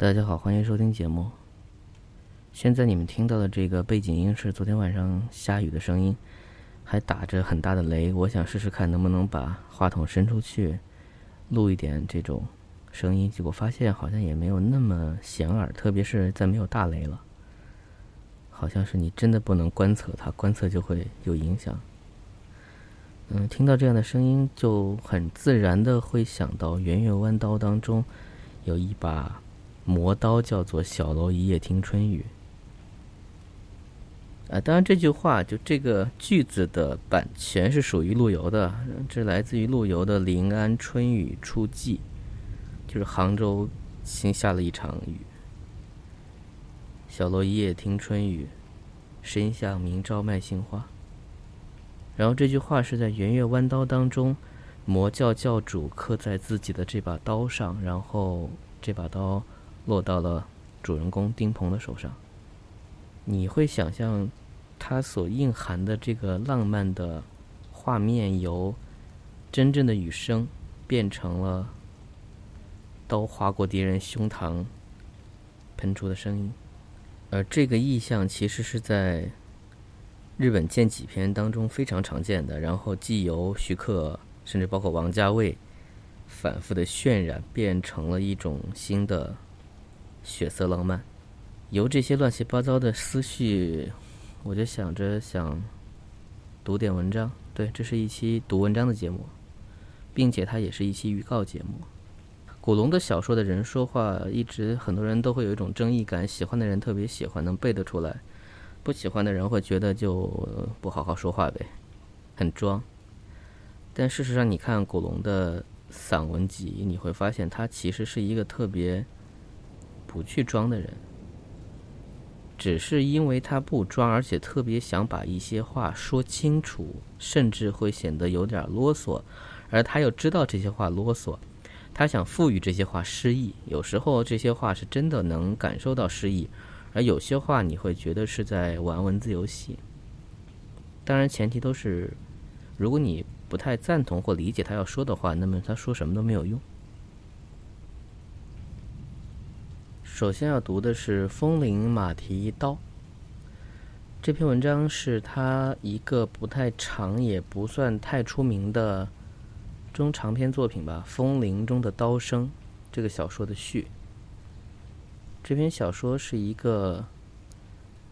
大家好，欢迎收听节目。现在你们听到的这个背景音是昨天晚上下雨的声音，还打着很大的雷。我想试试看能不能把话筒伸出去，录一点这种声音。结果发现好像也没有那么显耳，特别是在没有大雷了。好像是你真的不能观测它，观测就会有影响。嗯，听到这样的声音，就很自然的会想到《圆月弯刀》当中有一把。磨刀叫做“小楼一夜听春雨”，啊，当然这句话就这个句子的版权是属于陆游的，这来自于陆游的《临安春雨初霁》，就是杭州新下了一场雨。小楼一夜听春雨，深巷明朝卖杏花。然后这句话是在《圆月弯刀》当中，魔教教主刻在自己的这把刀上，然后这把刀。落到了主人公丁鹏的手上。你会想象，它所蕴含的这个浪漫的画面，由真正的雨声变成了刀划过敌人胸膛喷出的声音。而这个意象其实是在日本剑戟片当中非常常见的。然后既由徐克，甚至包括王家卫反复的渲染，变成了一种新的。血色浪漫，由这些乱七八糟的思绪，我就想着想读点文章。对，这是一期读文章的节目，并且它也是一期预告节目。古龙的小说的人说话，一直很多人都会有一种争议感，喜欢的人特别喜欢，能背得出来；不喜欢的人会觉得就不好好说话呗，很装。但事实上，你看古龙的散文集，你会发现他其实是一个特别。不去装的人，只是因为他不装，而且特别想把一些话说清楚，甚至会显得有点啰嗦，而他又知道这些话啰嗦，他想赋予这些话诗意。有时候这些话是真的能感受到诗意，而有些话你会觉得是在玩文字游戏。当然，前提都是，如果你不太赞同或理解他要说的话，那么他说什么都没有用。首先要读的是《风铃马蹄刀》这篇文章，是他一个不太长也不算太出名的中长篇作品吧，《风铃中的刀声》这个小说的序。这篇小说是一个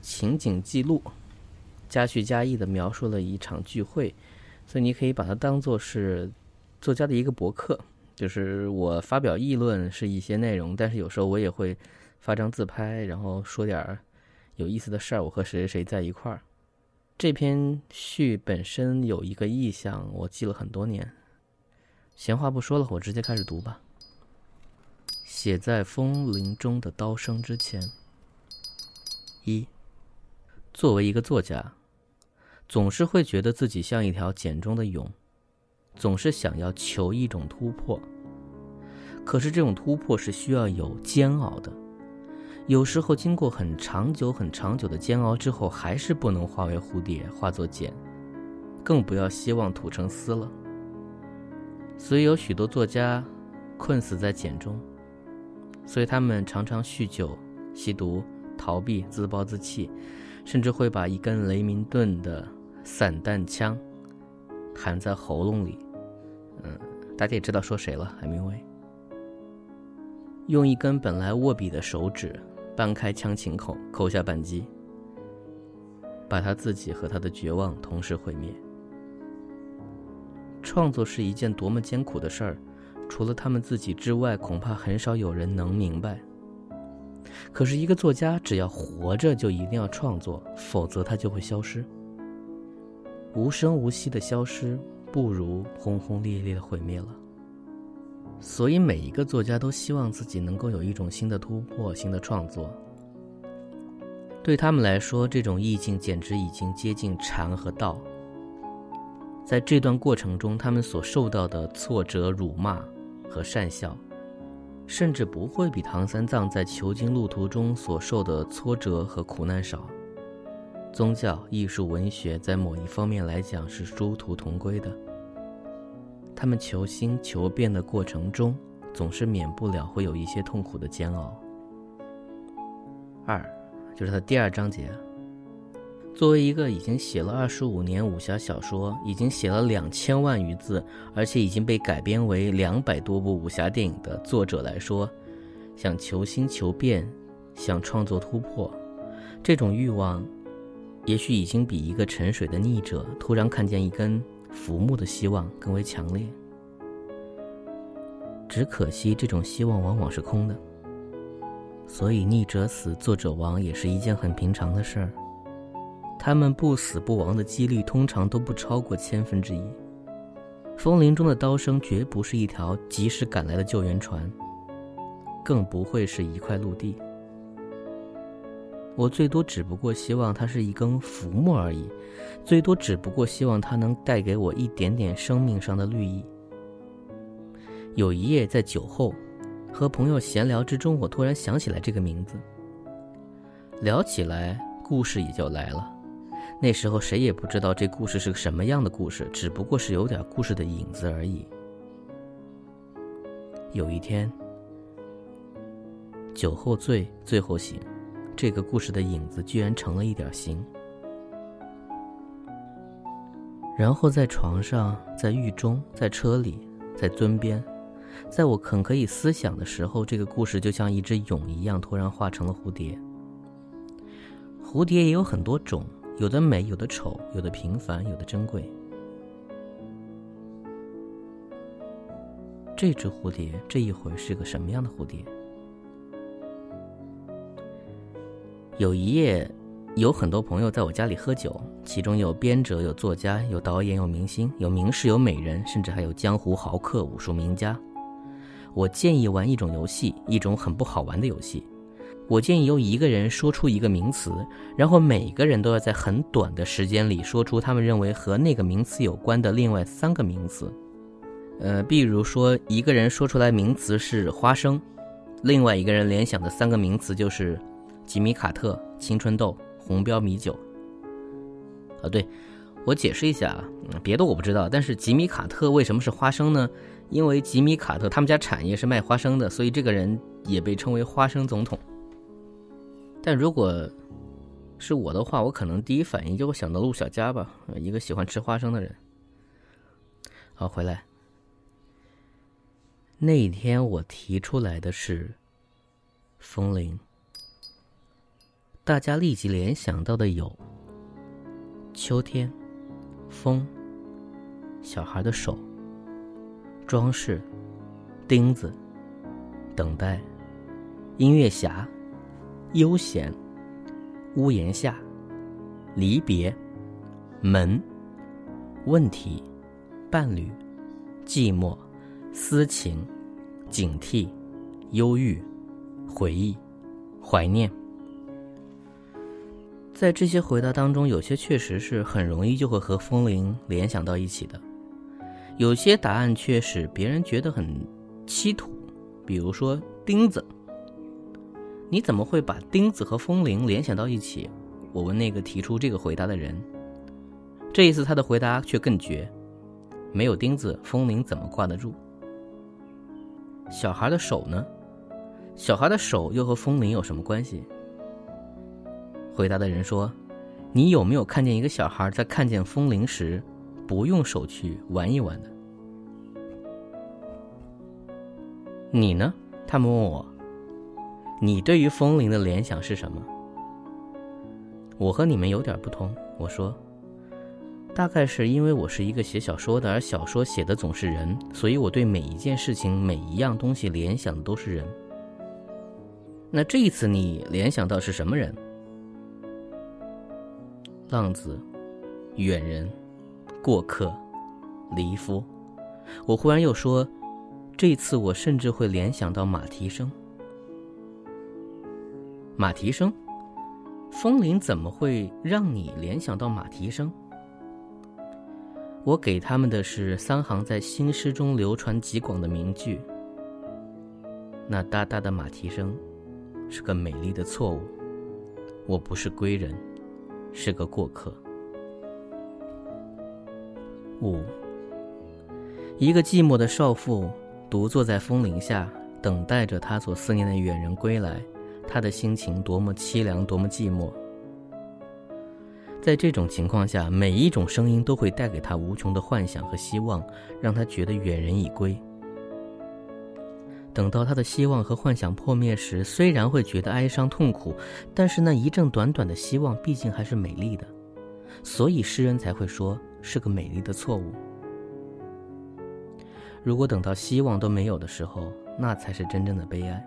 情景记录，加叙加意的描述了一场聚会，所以你可以把它当做是作家的一个博客。就是我发表议论是一些内容，但是有时候我也会发张自拍，然后说点有意思的事儿。我和谁谁谁在一块儿。这篇序本身有一个意象，我记了很多年。闲话不说了，我直接开始读吧。写在风铃中的刀声之前。一，作为一个作家，总是会觉得自己像一条茧中的蛹。总是想要求一种突破，可是这种突破是需要有煎熬的。有时候经过很长久、很长久的煎熬之后，还是不能化为蝴蝶，化作茧，更不要希望吐成丝了。所以有许多作家困死在茧中，所以他们常常酗酒、吸毒、逃避、自暴自弃，甚至会把一根雷明顿的散弹枪。含在喉咙里，嗯，大家也知道说谁了，海明威。用一根本来握笔的手指掰开枪琴口，扣下扳机，把他自己和他的绝望同时毁灭。创作是一件多么艰苦的事儿，除了他们自己之外，恐怕很少有人能明白。可是，一个作家只要活着，就一定要创作，否则他就会消失。无声无息的消失，不如轰轰烈烈的毁灭了。所以，每一个作家都希望自己能够有一种新的突破、新的创作。对他们来说，这种意境简直已经接近禅和道。在这段过程中，他们所受到的挫折、辱骂和善笑，甚至不会比唐三藏在求经路途中所受的挫折和苦难少。宗教、艺术、文学在某一方面来讲是殊途同归的。他们求新求变的过程中，总是免不了会有一些痛苦的煎熬。二，就是他第二章节。作为一个已经写了二十五年武侠小说，已经写了两千万余字，而且已经被改编为两百多部武侠电影的作者来说，想求新求变，想创作突破，这种欲望，也许已经比一个沉水的逆者突然看见一根浮木的希望更为强烈。只可惜，这种希望往往是空的。所以，逆者死，作者亡，也是一件很平常的事儿。他们不死不亡的几率通常都不超过千分之一。风林中的刀声绝不是一条及时赶来的救援船，更不会是一块陆地。我最多只不过希望它是一根浮木而已，最多只不过希望它能带给我一点点生命上的绿意。有一夜在酒后，和朋友闲聊之中，我突然想起来这个名字。聊起来，故事也就来了。那时候谁也不知道这故事是个什么样的故事，只不过是有点故事的影子而已。有一天，酒后醉，醉后醒，这个故事的影子居然成了一点形。然后在床上，在狱中，在车里，在樽边，在我很可以思想的时候，这个故事就像一只蛹一样，突然化成了蝴蝶。蝴蝶也有很多种。有的美，有的丑，有的平凡，有的珍贵。这只蝴蝶这一回是个什么样的蝴蝶？有一夜，有很多朋友在我家里喝酒，其中有编者，有作家，有导演，有明星，有名士，有美人，甚至还有江湖豪客、武术名家。我建议玩一种游戏，一种很不好玩的游戏。我建议由一个人说出一个名词，然后每个人都要在很短的时间里说出他们认为和那个名词有关的另外三个名词。呃，比如说一个人说出来名词是花生，另外一个人联想的三个名词就是吉米卡特、青春痘、红标米酒。啊，对，我解释一下啊，别的我不知道，但是吉米卡特为什么是花生呢？因为吉米卡特他们家产业是卖花生的，所以这个人也被称为花生总统。但如果是我的话，我可能第一反应就会想到陆小佳吧，一个喜欢吃花生的人。好，回来。那一天我提出来的是风铃，大家立即联想到的有秋天、风、小孩的手、装饰、钉子、等待、音乐匣。悠闲，屋檐下，离别，门，问题，伴侣，寂寞，私情，警惕，忧郁，回忆，怀念。在这些回答当中，有些确实是很容易就会和风铃联想到一起的，有些答案却使别人觉得很稀土，比如说钉子。你怎么会把钉子和风铃联想到一起？我问那个提出这个回答的人。这一次他的回答却更绝：没有钉子，风铃怎么挂得住？小孩的手呢？小孩的手又和风铃有什么关系？回答的人说：“你有没有看见一个小孩在看见风铃时，不用手去玩一玩的？”你呢？他们问我。你对于风铃的联想是什么？我和你们有点不同。我说，大概是因为我是一个写小说的，而小说写的总是人，所以我对每一件事情、每一样东西联想的都是人。那这一次你联想到是什么人？浪子、远人、过客、离夫。我忽然又说，这次我甚至会联想到马蹄声。马蹄声，风铃怎么会让你联想到马蹄声？我给他们的是三行在新诗中流传极广的名句。那哒哒的马蹄声，是个美丽的错误。我不是归人，是个过客。五，一个寂寞的少妇，独坐在风铃下，等待着她所思念的远人归来。他的心情多么凄凉，多么寂寞。在这种情况下，每一种声音都会带给他无穷的幻想和希望，让他觉得远人已归。等到他的希望和幻想破灭时，虽然会觉得哀伤痛苦，但是那一阵短短的希望毕竟还是美丽的，所以诗人才会说是个美丽的错误。如果等到希望都没有的时候，那才是真正的悲哀。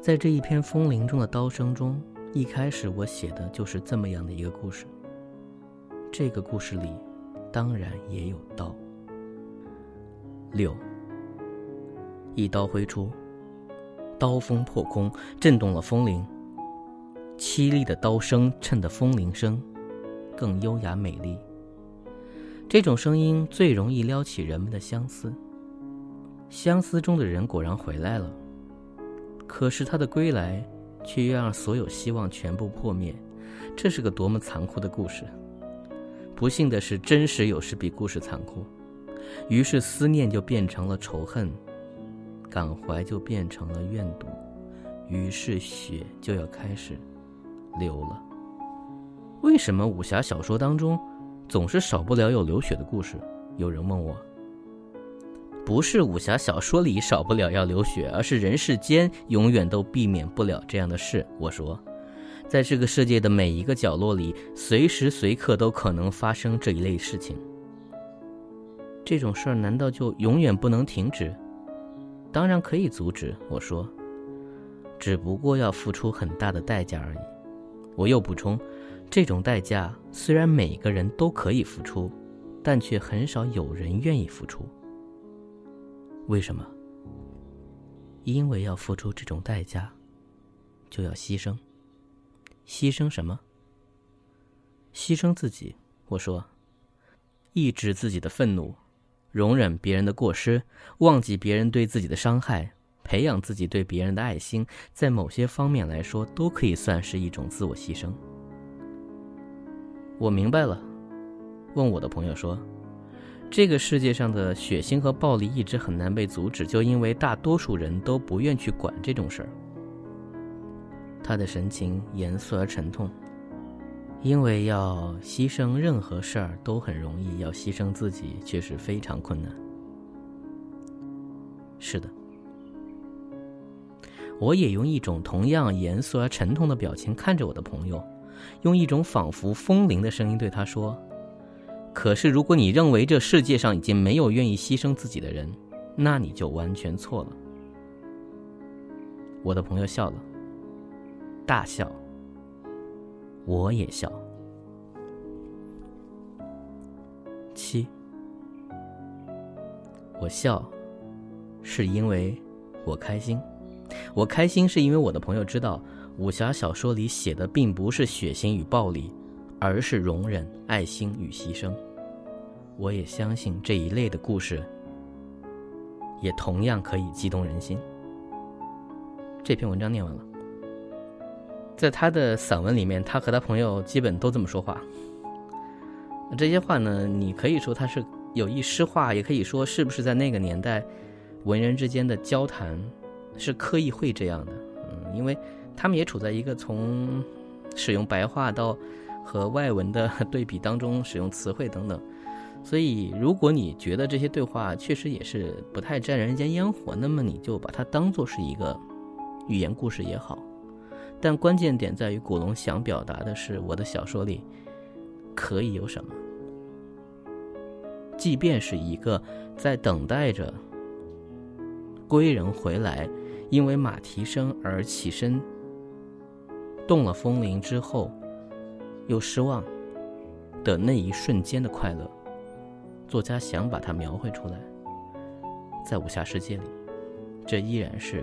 在这一篇风铃中的刀声中。一开始我写的就是这么样的一个故事。这个故事里，当然也有刀。六，一刀挥出，刀锋破空，震动了风铃。凄厉的刀声衬得风铃声更优雅美丽。这种声音最容易撩起人们的相思。相思中的人果然回来了，可是他的归来。却又让所有希望全部破灭，这是个多么残酷的故事！不幸的是，真实有时比故事残酷。于是思念就变成了仇恨，感怀就变成了怨毒，于是血就要开始流了。为什么武侠小说当中总是少不了有流血的故事？有人问我。不是武侠小说里少不了要流血，而是人世间永远都避免不了这样的事。我说，在这个世界的每一个角落里，随时随刻都可能发生这一类事情。这种事儿难道就永远不能停止？当然可以阻止。我说，只不过要付出很大的代价而已。我又补充，这种代价虽然每个人都可以付出，但却很少有人愿意付出。为什么？因为要付出这种代价，就要牺牲。牺牲什么？牺牲自己。我说，抑制自己的愤怒，容忍别人的过失，忘记别人对自己的伤害，培养自己对别人的爱心，在某些方面来说，都可以算是一种自我牺牲。我明白了。问我的朋友说。这个世界上的血腥和暴力一直很难被阻止，就因为大多数人都不愿去管这种事儿。他的神情严肃而沉痛，因为要牺牲任何事儿都很容易，要牺牲自己却是非常困难。是的，我也用一种同样严肃而沉痛的表情看着我的朋友，用一种仿佛风铃的声音对他说。可是，如果你认为这世界上已经没有愿意牺牲自己的人，那你就完全错了。我的朋友笑了，大笑。我也笑。七，我笑，是因为我开心。我开心是因为我的朋友知道，武侠小说里写的并不是血腥与暴力。而是容忍、爱心与牺牲。我也相信这一类的故事，也同样可以激动人心。这篇文章念完了，在他的散文里面，他和他朋友基本都这么说话。这些话呢，你可以说他是有意诗化，也可以说是不是在那个年代，文人之间的交谈是刻意会这样的。嗯，因为他们也处在一个从使用白话到。和外文的对比当中使用词汇等等，所以如果你觉得这些对话确实也是不太沾人间烟火，那么你就把它当做是一个寓言故事也好。但关键点在于古龙想表达的是我的小说里可以有什么，即便是一个在等待着归人回来，因为马蹄声而起身动了风铃之后。又失望的那一瞬间的快乐，作家想把它描绘出来，在武侠世界里，这依然是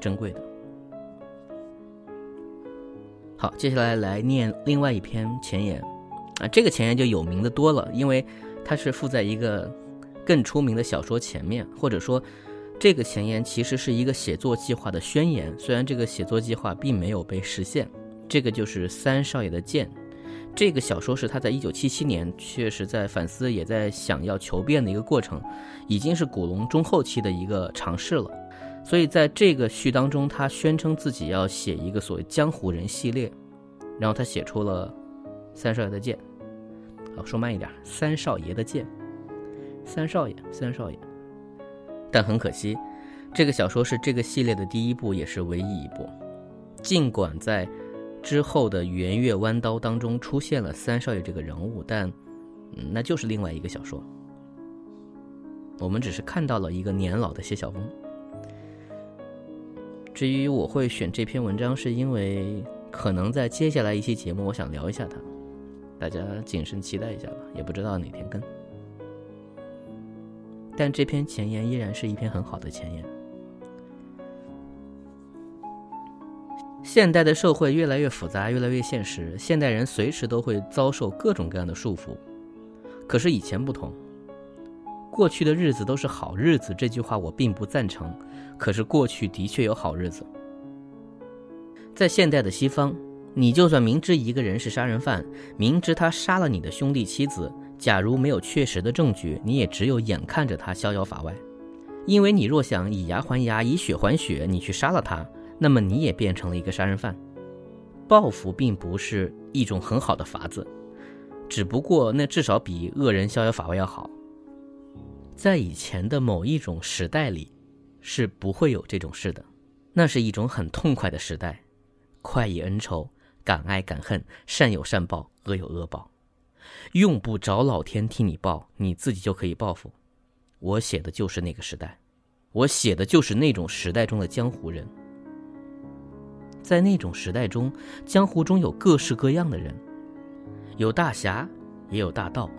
珍贵的。好，接下来来念另外一篇前言啊，这个前言就有名的多了，因为它是附在一个更出名的小说前面，或者说，这个前言其实是一个写作计划的宣言，虽然这个写作计划并没有被实现。这个就是三少爷的剑。这个小说是他在一九七七年，确实在反思，也在想要求变的一个过程，已经是古龙中后期的一个尝试了。所以在这个序当中，他宣称自己要写一个所谓江湖人系列，然后他写出了三少爷的剑。好，说慢一点，三少爷的剑，三少爷，三少爷。但很可惜，这个小说是这个系列的第一部，也是唯一一部。尽管在之后的《圆月弯刀》当中出现了三少爷这个人物，但那就是另外一个小说。我们只是看到了一个年老的谢晓峰。至于我会选这篇文章，是因为可能在接下来一期节目，我想聊一下它，大家谨慎期待一下吧，也不知道哪天更。但这篇前言依然是一篇很好的前言。现代的社会越来越复杂，越来越现实，现代人随时都会遭受各种各样的束缚。可是以前不同。过去的日子都是好日子，这句话我并不赞成。可是过去的确有好日子。在现代的西方，你就算明知一个人是杀人犯，明知他杀了你的兄弟妻子，假如没有确实的证据，你也只有眼看着他逍遥法外。因为你若想以牙还牙，以血还血，你去杀了他，那么你也变成了一个杀人犯。报复并不是一种很好的法子，只不过那至少比恶人逍遥法外要好。在以前的某一种时代里，是不会有这种事的。那是一种很痛快的时代，快意恩仇，敢爱敢恨，善有善报，恶有恶报，用不着老天替你报，你自己就可以报复。我写的就是那个时代，我写的就是那种时代中的江湖人。在那种时代中，江湖中有各式各样的人，有大侠，也有大盗。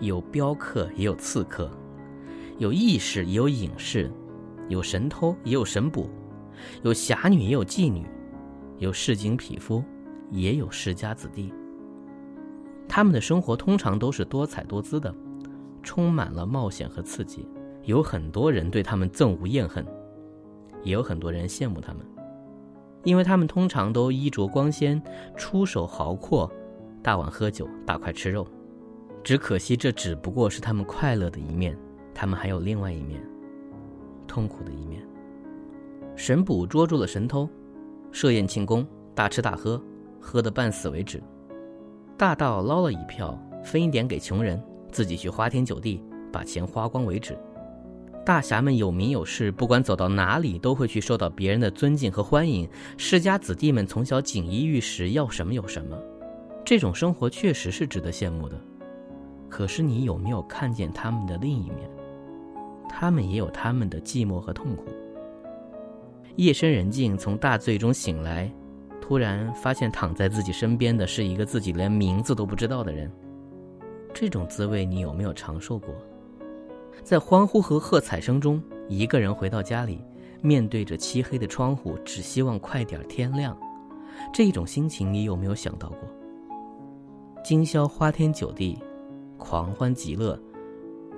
有镖客，也有刺客；有义士，也有隐士；有神偷，也有神捕；有侠女，也有妓女；有市井匹夫，也有世家子弟。他们的生活通常都是多彩多姿的，充满了冒险和刺激。有很多人对他们憎恶厌恨，也有很多人羡慕他们，因为他们通常都衣着光鲜，出手豪阔，大碗喝酒，大块吃肉。只可惜，这只不过是他们快乐的一面，他们还有另外一面，痛苦的一面。神捕捉住了神偷，设宴庆功，大吃大喝，喝得半死为止；大盗捞了一票，分一点给穷人，自己去花天酒地，把钱花光为止。大侠们有名有势，不管走到哪里，都会去受到别人的尊敬和欢迎。世家子弟们从小锦衣玉食，要什么有什么，这种生活确实是值得羡慕的。可是你有没有看见他们的另一面？他们也有他们的寂寞和痛苦。夜深人静，从大醉中醒来，突然发现躺在自己身边的是一个自己连名字都不知道的人。这种滋味你有没有尝受过？在欢呼和喝彩声中，一个人回到家里，面对着漆黑的窗户，只希望快点天亮。这种心情你有没有想到过？今宵花天酒地。狂欢极乐，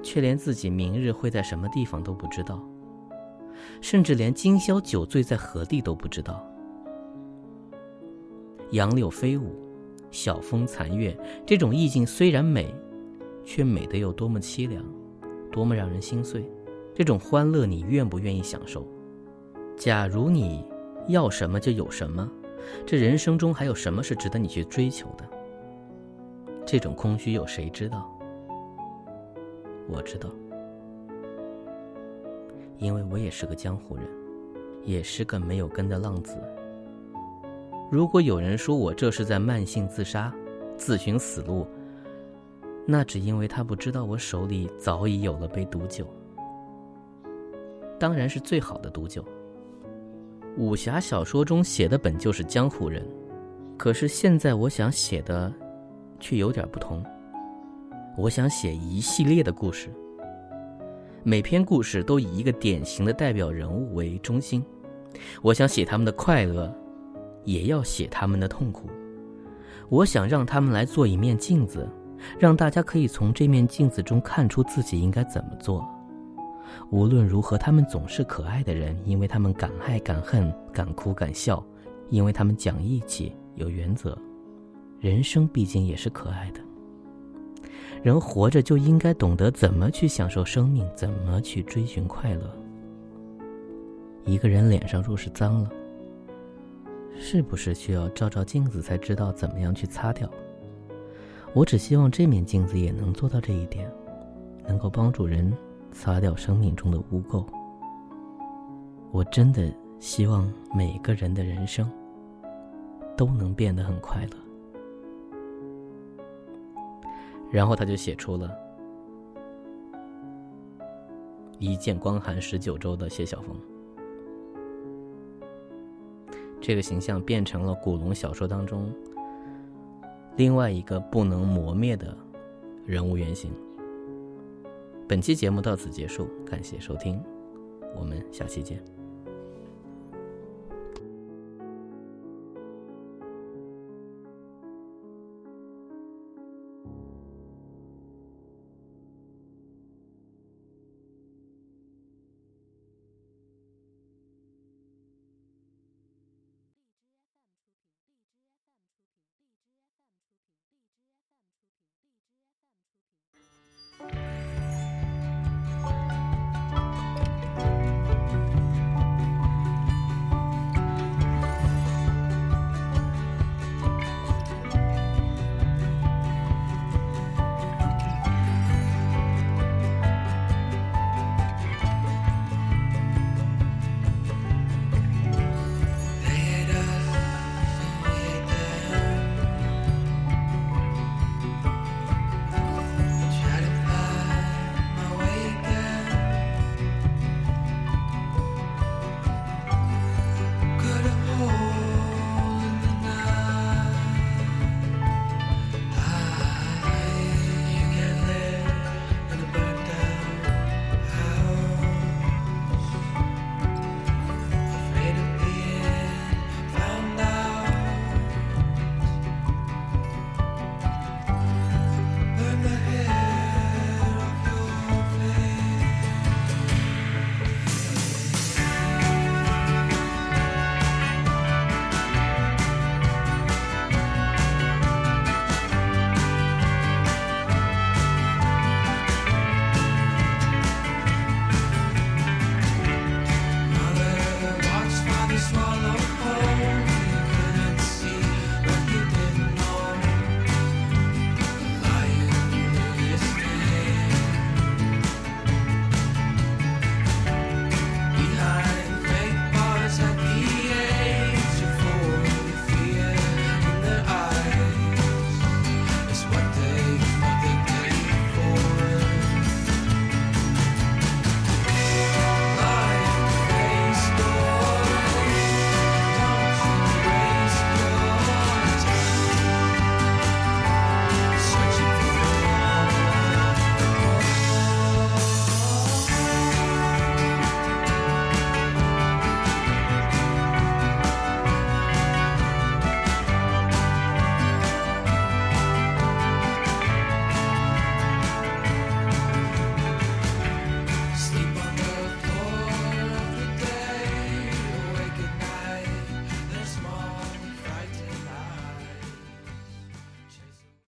却连自己明日会在什么地方都不知道，甚至连今宵酒醉在何地都不知道。杨柳飞舞，晓风残月，这种意境虽然美，却美得有多么凄凉，多么让人心碎。这种欢乐，你愿不愿意享受？假如你要什么就有什么，这人生中还有什么是值得你去追求的？这种空虚有谁知道？我知道，因为我也是个江湖人，也是个没有根的浪子。如果有人说我这是在慢性自杀、自寻死路，那只因为他不知道我手里早已有了杯毒酒，当然是最好的毒酒。武侠小说中写的本就是江湖人，可是现在我想写的。却有点不同。我想写一系列的故事，每篇故事都以一个典型的代表人物为中心。我想写他们的快乐，也要写他们的痛苦。我想让他们来做一面镜子，让大家可以从这面镜子中看出自己应该怎么做。无论如何，他们总是可爱的人，因为他们敢爱敢恨，敢哭敢笑，因为他们讲义气，有原则。人生毕竟也是可爱的，人活着就应该懂得怎么去享受生命，怎么去追寻快乐。一个人脸上若是脏了，是不是需要照照镜子才知道怎么样去擦掉？我只希望这面镜子也能做到这一点，能够帮助人擦掉生命中的污垢。我真的希望每个人的人生都能变得很快乐。然后他就写出了“一剑光寒十九州”的谢晓峰。这个形象变成了古龙小说当中另外一个不能磨灭的人物原型。本期节目到此结束，感谢收听，我们下期见。